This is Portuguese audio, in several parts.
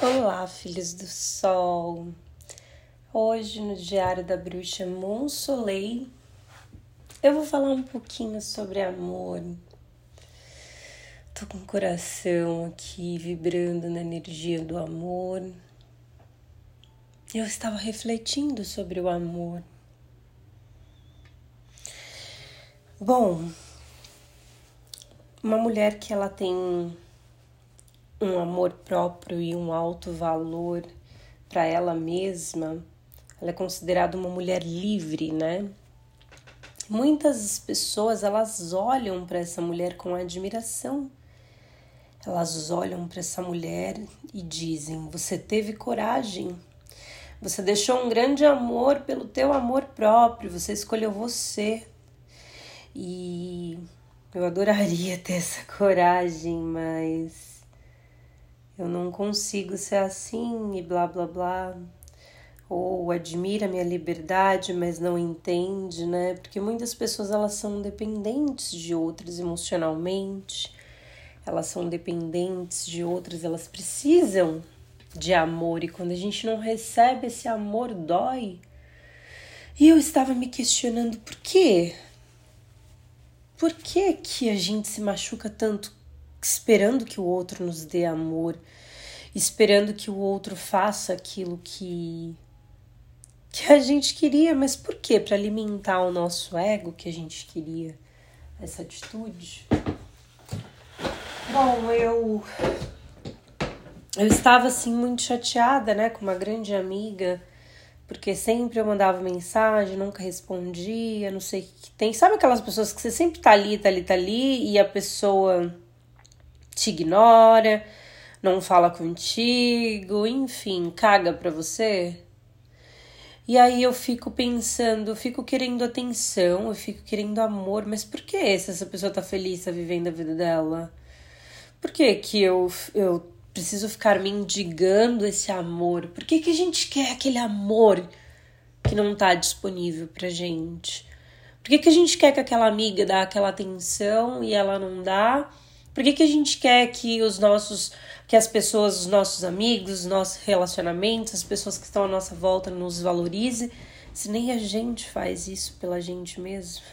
Olá, filhos do sol. Hoje no Diário da Bruxa Monsoleil, eu vou falar um pouquinho sobre amor. Tô com o coração aqui vibrando na energia do amor. Eu estava refletindo sobre o amor. Bom, uma mulher que ela tem um amor próprio e um alto valor para ela mesma, ela é considerada uma mulher livre, né? Muitas pessoas elas olham para essa mulher com admiração. Elas olham para essa mulher e dizem: "Você teve coragem. Você deixou um grande amor pelo teu amor próprio, você escolheu você". E eu adoraria ter essa coragem, mas eu não consigo ser assim e blá blá blá. Ou admira minha liberdade, mas não entende, né? Porque muitas pessoas elas são dependentes de outras emocionalmente, elas são dependentes de outras, elas precisam de amor e quando a gente não recebe esse amor dói. E eu estava me questionando por quê? Por que que a gente se machuca tanto esperando que o outro nos dê amor, esperando que o outro faça aquilo que que a gente queria, mas por quê? Para alimentar o nosso ego que a gente queria essa atitude. Bom, eu eu estava assim muito chateada, né, com uma grande amiga, porque sempre eu mandava mensagem, nunca respondia, não sei o que tem. Sabe aquelas pessoas que você sempre tá ali, tá ali, tá ali e a pessoa te ignora, não fala contigo, enfim, caga pra você. E aí eu fico pensando, eu fico querendo atenção, eu fico querendo amor, mas por que se essa pessoa tá feliz, tá vivendo a vida dela? Por que que eu, eu preciso ficar me indigando esse amor? Por que que a gente quer aquele amor que não tá disponível pra gente? Por que que a gente quer que aquela amiga dá aquela atenção e ela não dá? Por que, que a gente quer que os nossos, que as pessoas, os nossos amigos, os nossos relacionamentos, as pessoas que estão à nossa volta nos valorize, se nem a gente faz isso pela gente mesmo?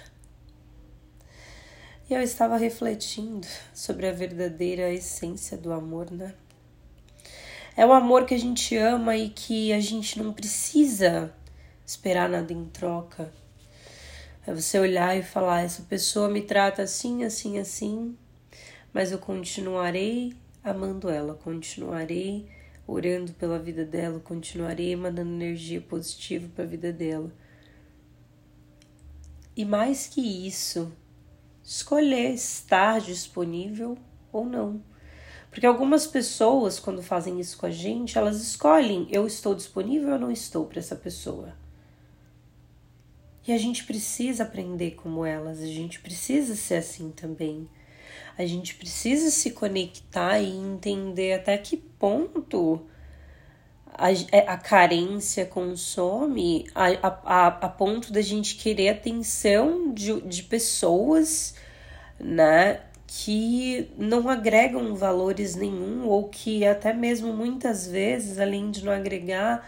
E eu estava refletindo sobre a verdadeira essência do amor, né? É o amor que a gente ama e que a gente não precisa esperar nada em troca. É você olhar e falar: essa pessoa me trata assim, assim, assim, mas eu continuarei amando ela, continuarei orando pela vida dela, continuarei mandando energia positiva para a vida dela. E mais que isso, escolher estar disponível ou não. Porque algumas pessoas, quando fazem isso com a gente, elas escolhem: eu estou disponível ou não estou para essa pessoa. E a gente precisa aprender como elas, a gente precisa ser assim também. A gente precisa se conectar e entender até que ponto a, é, a carência consome a, a, a ponto da gente querer atenção de, de pessoas, né? que não agregam valores nenhum ou que até mesmo muitas vezes, além de não agregar,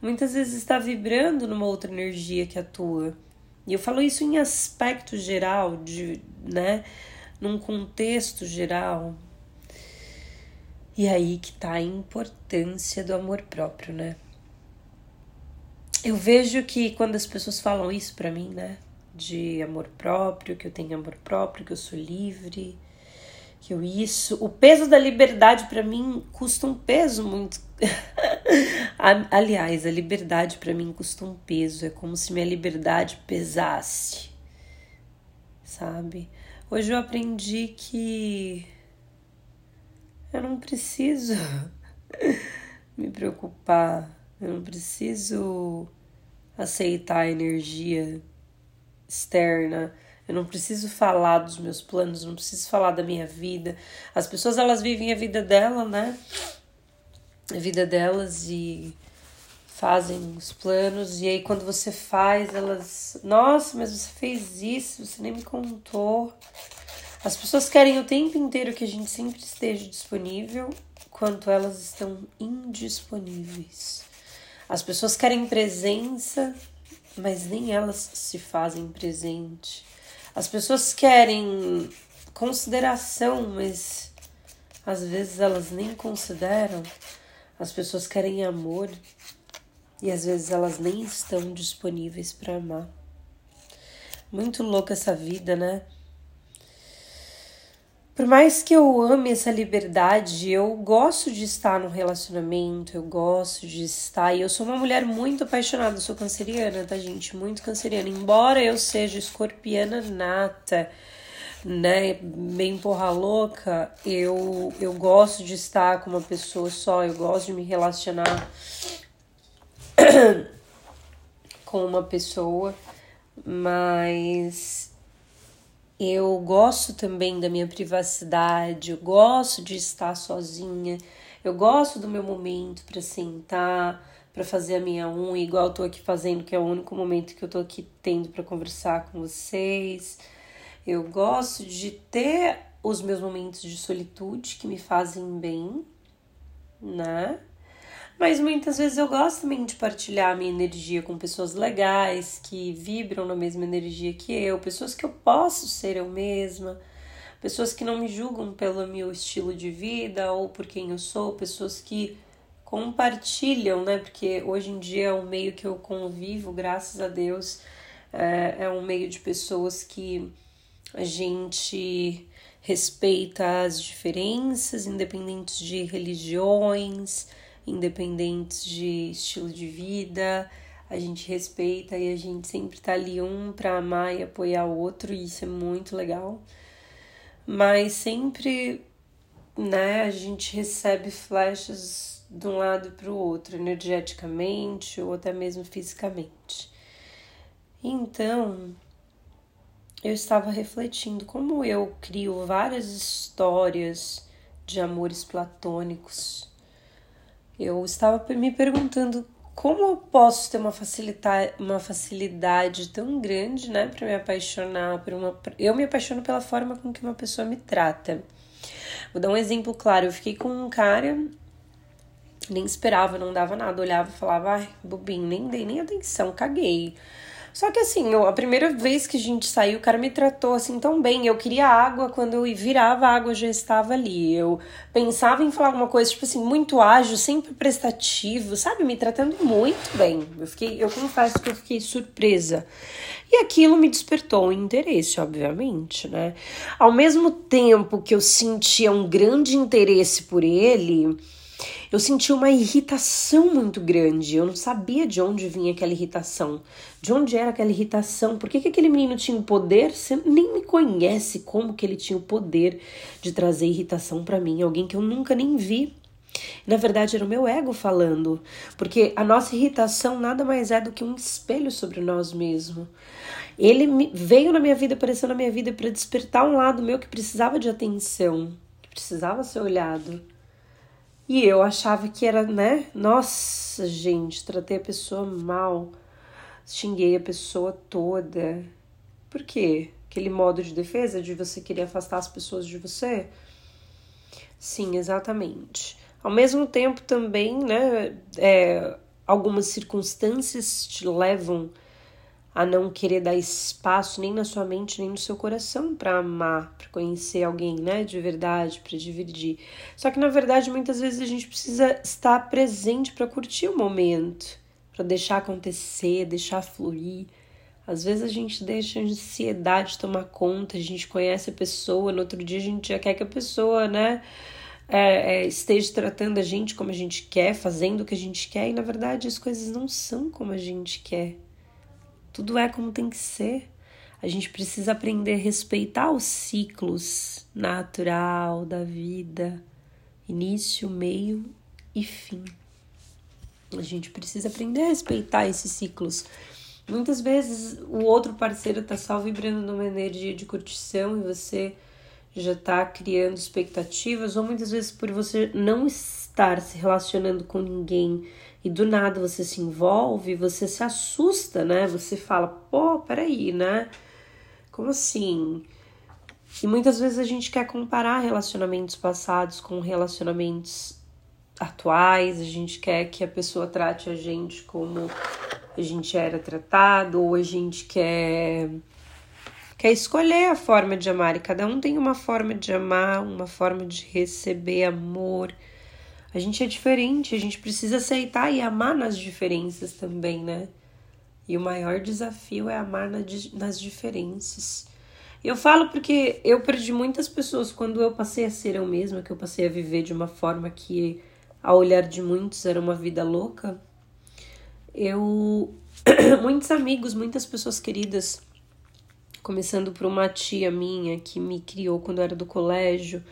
muitas vezes está vibrando numa outra energia que atua. E eu falo isso em aspecto geral, de, né? Num contexto geral. E aí que tá a importância do amor próprio, né? Eu vejo que quando as pessoas falam isso para mim, né, de amor próprio, que eu tenho amor próprio, que eu sou livre, que eu isso, o peso da liberdade para mim custa um peso muito Aliás, a liberdade para mim custa um peso, é como se minha liberdade pesasse. Sabe? Hoje eu aprendi que eu não preciso me preocupar, eu não preciso aceitar a energia externa, eu não preciso falar dos meus planos, não preciso falar da minha vida. As pessoas elas vivem a vida dela, né? A vida delas e fazem os planos e aí quando você faz, elas, nossa, mas você fez isso, você nem me contou. As pessoas querem o tempo inteiro que a gente sempre esteja disponível quanto elas estão indisponíveis. As pessoas querem presença, mas nem elas se fazem presente. As pessoas querem consideração, mas às vezes elas nem consideram. As pessoas querem amor e às vezes elas nem estão disponíveis para amar. Muito louca essa vida, né? Por mais que eu ame essa liberdade, eu gosto de estar no relacionamento, eu gosto de estar. E eu sou uma mulher muito apaixonada, sou canceriana, tá, gente? Muito canceriana. Embora eu seja escorpiana nata, né, bem porra louca, eu, eu gosto de estar com uma pessoa só, eu gosto de me relacionar com uma pessoa, mas eu gosto também da minha privacidade, eu gosto de estar sozinha, eu gosto do meu momento para sentar, para fazer a minha unha, igual eu tô aqui fazendo, que é o único momento que eu tô aqui tendo para conversar com vocês. Eu gosto de ter os meus momentos de solitude que me fazem bem, né? Mas muitas vezes eu gosto também de partilhar a minha energia com pessoas legais, que vibram na mesma energia que eu, pessoas que eu posso ser eu mesma, pessoas que não me julgam pelo meu estilo de vida ou por quem eu sou, pessoas que compartilham, né? Porque hoje em dia é um meio que eu convivo, graças a Deus, é, é um meio de pessoas que a gente respeita as diferenças, independentes de religiões, independentes de estilo de vida. A gente respeita e a gente sempre tá ali um para amar e apoiar o outro, e isso é muito legal. Mas sempre, né, a gente recebe flechas de um lado para o outro, energeticamente ou até mesmo fisicamente. Então, eu estava refletindo como eu crio várias histórias de amores platônicos. Eu estava me perguntando como eu posso ter uma facilidade, uma facilidade tão grande, né, para me apaixonar por uma. Eu me apaixono pela forma com que uma pessoa me trata. Vou dar um exemplo claro. Eu fiquei com um cara, nem esperava, não dava nada, olhava e falava, ai, bobinho, nem dei nem atenção, caguei. Só que assim, eu, a primeira vez que a gente saiu, o cara me tratou assim tão bem. Eu queria água, quando eu virava, a água já estava ali. Eu pensava em falar alguma coisa, tipo assim, muito ágil, sempre prestativo, sabe? Me tratando muito bem. Eu fiquei, eu confesso que eu fiquei surpresa. E aquilo me despertou um interesse, obviamente, né? Ao mesmo tempo que eu sentia um grande interesse por ele, eu senti uma irritação muito grande. Eu não sabia de onde vinha aquela irritação. De onde era aquela irritação? Por que, que aquele menino tinha o poder? Você nem me conhece como que ele tinha o poder de trazer irritação para mim. Alguém que eu nunca nem vi. Na verdade, era o meu ego falando, porque a nossa irritação nada mais é do que um espelho sobre nós mesmos. Ele veio na minha vida, apareceu na minha vida para despertar um lado meu que precisava de atenção, que precisava ser olhado. E eu achava que era, né? Nossa, gente, tratei a pessoa mal, xinguei a pessoa toda. Por quê? Aquele modo de defesa de você querer afastar as pessoas de você? Sim, exatamente. Ao mesmo tempo, também, né? É, algumas circunstâncias te levam a não querer dar espaço nem na sua mente nem no seu coração para amar, para conhecer alguém, né, de verdade, para dividir. Só que na verdade muitas vezes a gente precisa estar presente para curtir o momento, para deixar acontecer, deixar fluir. Às vezes a gente deixa a ansiedade tomar conta, a gente conhece a pessoa, no outro dia a gente já quer que a pessoa, né, é, é, esteja tratando a gente como a gente quer, fazendo o que a gente quer, e na verdade as coisas não são como a gente quer. Tudo é como tem que ser. A gente precisa aprender a respeitar os ciclos natural da vida, início, meio e fim. A gente precisa aprender a respeitar esses ciclos. Muitas vezes o outro parceiro está só vibrando numa energia de curtição e você já está criando expectativas, ou muitas vezes por você não estar se relacionando com ninguém e do nada você se envolve, você se assusta, né? Você fala, pô, peraí, né? Como assim? E muitas vezes a gente quer comparar relacionamentos passados com relacionamentos atuais, a gente quer que a pessoa trate a gente como a gente era tratado, ou a gente quer quer escolher a forma de amar, e cada um tem uma forma de amar, uma forma de receber amor. A gente é diferente, a gente precisa aceitar e amar nas diferenças também, né? E o maior desafio é amar nas diferenças. Eu falo porque eu perdi muitas pessoas quando eu passei a ser eu mesma, que eu passei a viver de uma forma que, ao olhar de muitos, era uma vida louca. Eu. muitos amigos, muitas pessoas queridas, começando por uma tia minha que me criou quando eu era do colégio.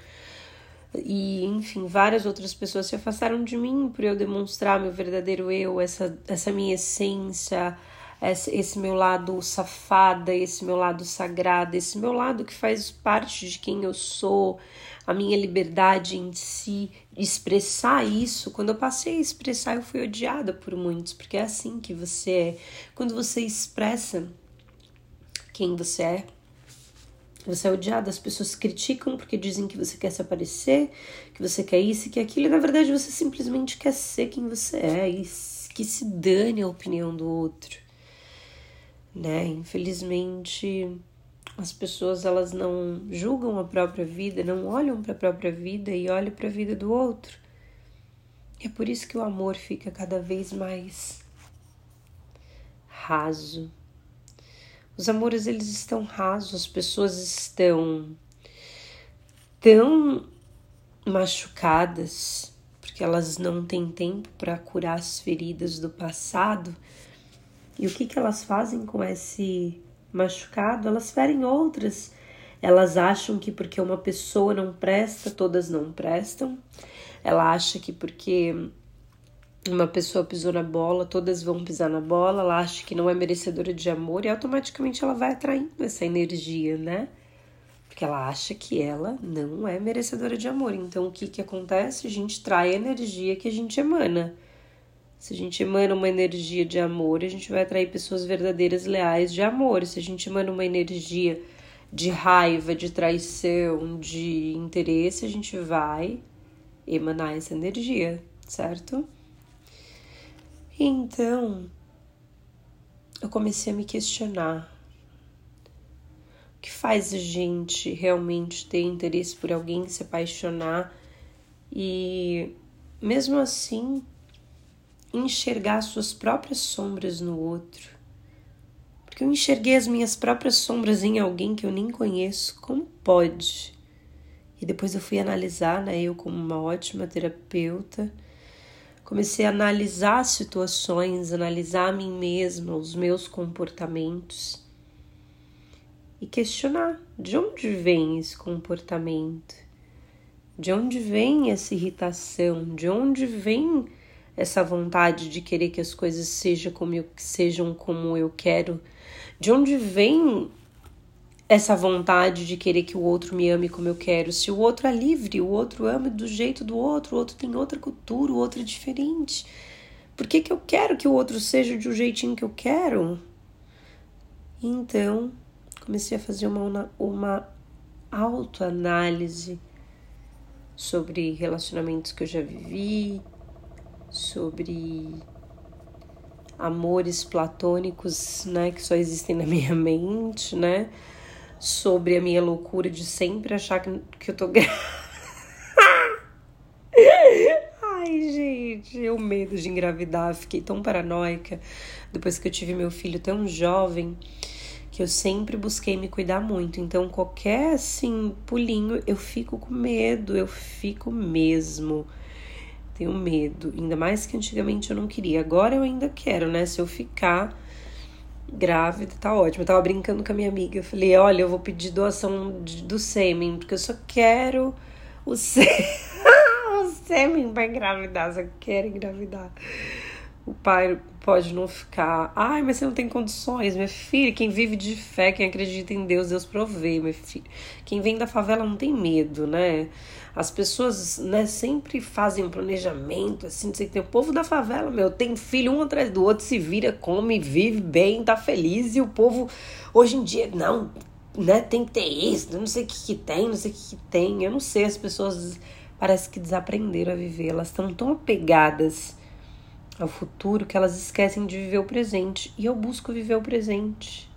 E, enfim, várias outras pessoas se afastaram de mim por eu demonstrar meu verdadeiro eu, essa, essa minha essência, esse meu lado safada, esse meu lado sagrado, esse meu lado que faz parte de quem eu sou, a minha liberdade em si, expressar isso. Quando eu passei a expressar, eu fui odiada por muitos, porque é assim que você é. Quando você expressa quem você é, você é odiado, as pessoas criticam porque dizem que você quer se aparecer, que você quer isso e que aquilo, e na verdade você simplesmente quer ser quem você é e que se dane a opinião do outro né? Infelizmente, as pessoas elas não julgam a própria vida, não olham para a própria vida e olham para a vida do outro. É por isso que o amor fica cada vez mais raso. Os amores eles estão rasos, as pessoas estão tão machucadas porque elas não têm tempo para curar as feridas do passado e o que, que elas fazem com esse machucado? Elas ferem outras. Elas acham que porque uma pessoa não presta, todas não prestam. Ela acha que porque uma pessoa pisou na bola, todas vão pisar na bola. Ela acha que não é merecedora de amor e automaticamente ela vai atraindo essa energia, né? Porque ela acha que ela não é merecedora de amor. Então o que, que acontece? A gente trai a energia que a gente emana. Se a gente emana uma energia de amor, a gente vai atrair pessoas verdadeiras, leais de amor. Se a gente emana uma energia de raiva, de traição, de interesse, a gente vai emanar essa energia, certo? Então, eu comecei a me questionar. O que faz a gente realmente ter interesse por alguém, se apaixonar e, mesmo assim, enxergar suas próprias sombras no outro. Porque eu enxerguei as minhas próprias sombras em alguém que eu nem conheço. Como pode? E depois eu fui analisar, né? Eu, como uma ótima terapeuta, comecei a analisar situações, analisar a mim mesma, os meus comportamentos e questionar de onde vem esse comportamento, de onde vem essa irritação, de onde vem essa vontade de querer que as coisas sejam como eu, sejam como eu quero? De onde vem essa vontade de querer que o outro me ame como eu quero? Se o outro é livre, o outro ama do jeito do outro, o outro tem outra cultura, o outro é diferente. Por que, que eu quero que o outro seja de um jeitinho que eu quero? Então, comecei a fazer uma, uma autoanálise sobre relacionamentos que eu já vivi, sobre amores platônicos, né, que só existem na minha mente, né? Sobre a minha loucura de sempre achar que, que eu tô Ai, gente, o medo de engravidar, fiquei tão paranoica depois que eu tive meu filho tão jovem que eu sempre busquei me cuidar muito. Então, qualquer assim pulinho, eu fico com medo, eu fico mesmo tenho medo. Ainda mais que antigamente eu não queria. Agora eu ainda quero, né? Se eu ficar grávida, tá ótimo. Eu tava brincando com a minha amiga. Eu falei: olha, eu vou pedir doação de, do sêmen, porque eu só quero o sêmen. o sêmen pra engravidar, só quero engravidar. O pai pode não ficar. Ai, mas você não tem condições, minha filha. Quem vive de fé, quem acredita em Deus, Deus provê, meu filho. Quem vem da favela não tem medo, né? As pessoas, né, sempre fazem um planejamento, assim, não sei que tem o povo da favela, meu, tem filho um atrás do outro, se vira, come, vive bem, tá feliz, e o povo, hoje em dia, não, né, tem que ter isso, não sei o que que tem, não sei o que que tem, eu não sei, as pessoas parece que desaprenderam a viver. Elas estão tão apegadas ao futuro que elas esquecem de viver o presente. E eu busco viver o presente.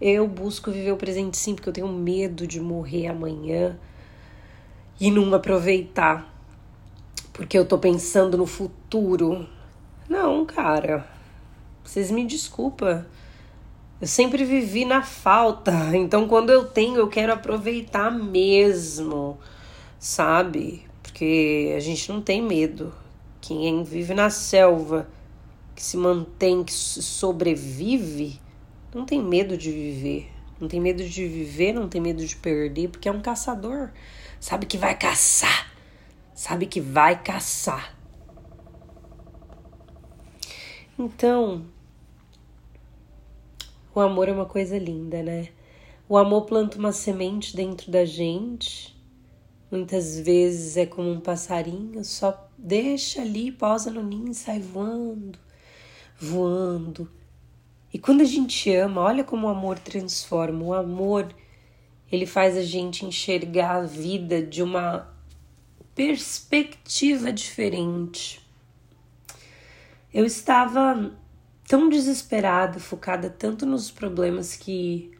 Eu busco viver o presente sim, porque eu tenho medo de morrer amanhã e não aproveitar. Porque eu tô pensando no futuro. Não, cara. Vocês me desculpa. Eu sempre vivi na falta. Então quando eu tenho, eu quero aproveitar mesmo. Sabe? Porque a gente não tem medo. Quem vive na selva, que se mantém, que sobrevive, não tem medo de viver. Não tem medo de viver, não tem medo de perder, porque é um caçador. Sabe que vai caçar. Sabe que vai caçar. Então, o amor é uma coisa linda, né? O amor planta uma semente dentro da gente. Muitas vezes é como um passarinho, só deixa ali, posa no ninho e sai voando, voando, e quando a gente ama, olha como o amor transforma. O amor, ele faz a gente enxergar a vida de uma perspectiva diferente. Eu estava tão desesperada, focada tanto nos problemas que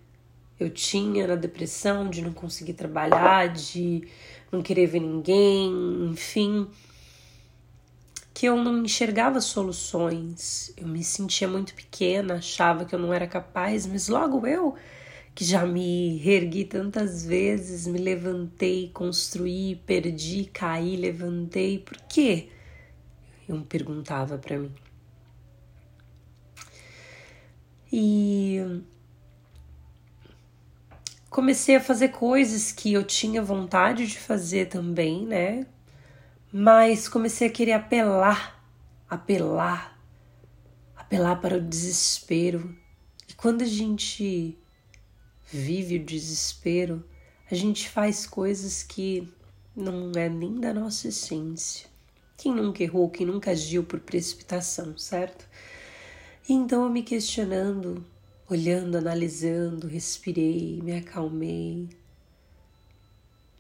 eu tinha na depressão, de não conseguir trabalhar, de não querer ver ninguém, enfim que eu não enxergava soluções. Eu me sentia muito pequena, achava que eu não era capaz, mas logo eu, que já me reergui tantas vezes, me levantei, construí, perdi, caí, levantei, por quê? Eu me perguntava para mim. E comecei a fazer coisas que eu tinha vontade de fazer também, né? mas comecei a querer apelar, apelar, apelar para o desespero. E quando a gente vive o desespero, a gente faz coisas que não é nem da nossa essência. Quem nunca errou, quem nunca agiu por precipitação, certo? Então eu me questionando, olhando, analisando, respirei, me acalmei,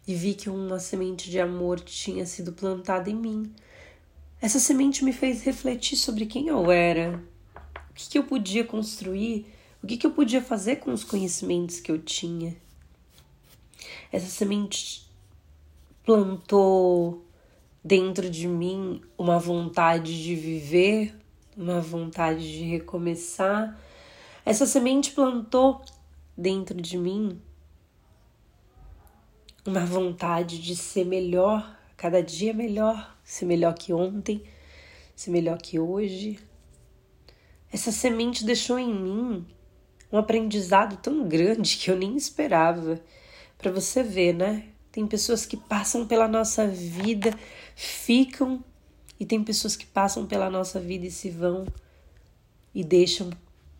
e vi que uma semente de amor tinha sido plantada em mim. Essa semente me fez refletir sobre quem eu era, o que, que eu podia construir, o que, que eu podia fazer com os conhecimentos que eu tinha. Essa semente plantou dentro de mim uma vontade de viver, uma vontade de recomeçar. Essa semente plantou dentro de mim uma vontade de ser melhor, cada dia melhor, ser melhor que ontem, ser melhor que hoje. Essa semente deixou em mim um aprendizado tão grande que eu nem esperava. Para você ver, né? Tem pessoas que passam pela nossa vida, ficam, e tem pessoas que passam pela nossa vida e se vão e deixam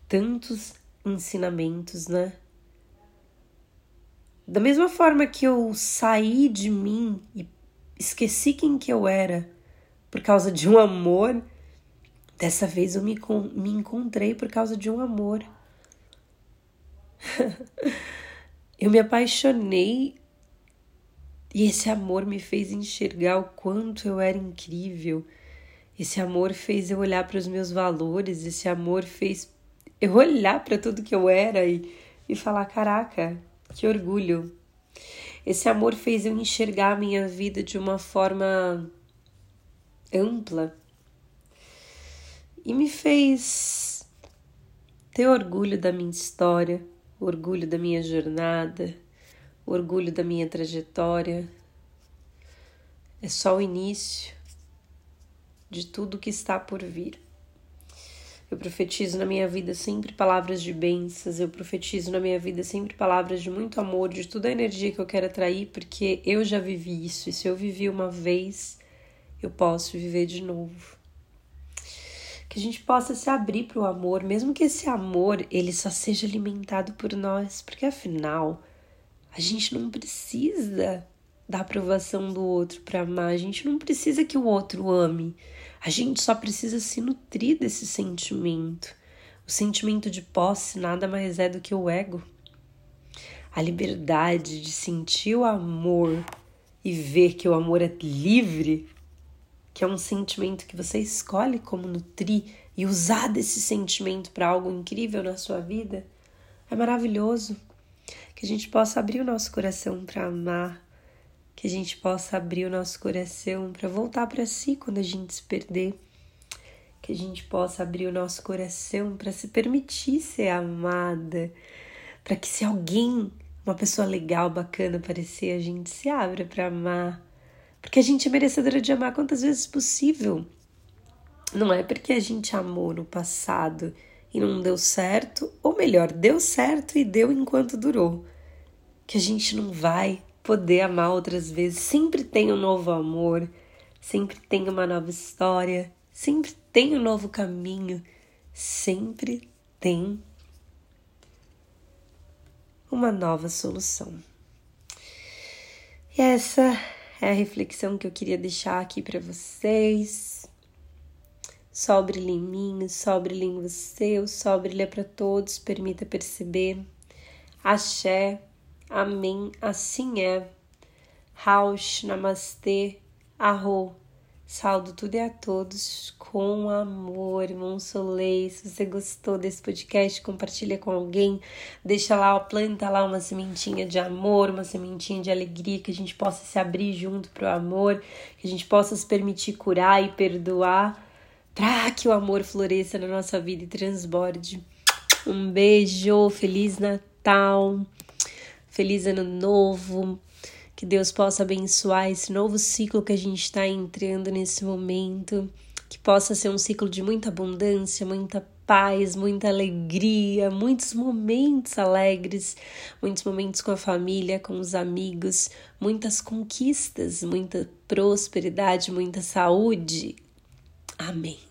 tantos ensinamentos, né? Da mesma forma que eu saí de mim e esqueci quem que eu era por causa de um amor, dessa vez eu me, me encontrei por causa de um amor. eu me apaixonei e esse amor me fez enxergar o quanto eu era incrível. Esse amor fez eu olhar para os meus valores, esse amor fez eu olhar para tudo que eu era e, e falar: caraca, que orgulho! Esse amor fez eu enxergar a minha vida de uma forma ampla e me fez ter orgulho da minha história, orgulho da minha jornada, orgulho da minha trajetória. É só o início de tudo que está por vir. Eu profetizo na minha vida sempre palavras de bênçãos, eu profetizo na minha vida sempre palavras de muito amor, de toda a energia que eu quero atrair, porque eu já vivi isso, e se eu vivi uma vez, eu posso viver de novo. Que a gente possa se abrir para o amor, mesmo que esse amor ele só seja alimentado por nós, porque afinal a gente não precisa da aprovação do outro para amar, a gente não precisa que o outro ame. A gente só precisa se nutrir desse sentimento. O sentimento de posse nada mais é do que o ego. A liberdade de sentir o amor e ver que o amor é livre, que é um sentimento que você escolhe como nutrir e usar desse sentimento para algo incrível na sua vida, é maravilhoso. Que a gente possa abrir o nosso coração para amar, que a gente possa abrir o nosso coração para voltar para si quando a gente se perder, que a gente possa abrir o nosso coração para se permitir ser amada, para que se alguém, uma pessoa legal, bacana aparecer, a gente se abra para amar, porque a gente é merecedora de amar quantas vezes possível. Não é porque a gente amou no passado e não deu certo, ou melhor, deu certo e deu enquanto durou, que a gente não vai poder amar outras vezes. Sempre tem um novo amor, sempre tem uma nova história, sempre tem um novo caminho, sempre tem uma nova solução. E essa é a reflexão que eu queria deixar aqui para vocês. Sol brilha em mim, sol brilha em você, o sol brilha para todos, permita perceber. Axé. Amém, assim é. Raush, Namastê, Arro. Saldo tudo e a todos com amor, Monsolei. Se você gostou desse podcast, compartilha com alguém. Deixa lá, planta lá uma sementinha de amor, uma sementinha de alegria, que a gente possa se abrir junto para o amor, que a gente possa se permitir curar e perdoar, para que o amor floresça na nossa vida e transborde. Um beijo, Feliz Natal! Feliz Ano Novo. Que Deus possa abençoar esse novo ciclo que a gente está entrando nesse momento. Que possa ser um ciclo de muita abundância, muita paz, muita alegria, muitos momentos alegres, muitos momentos com a família, com os amigos, muitas conquistas, muita prosperidade, muita saúde. Amém.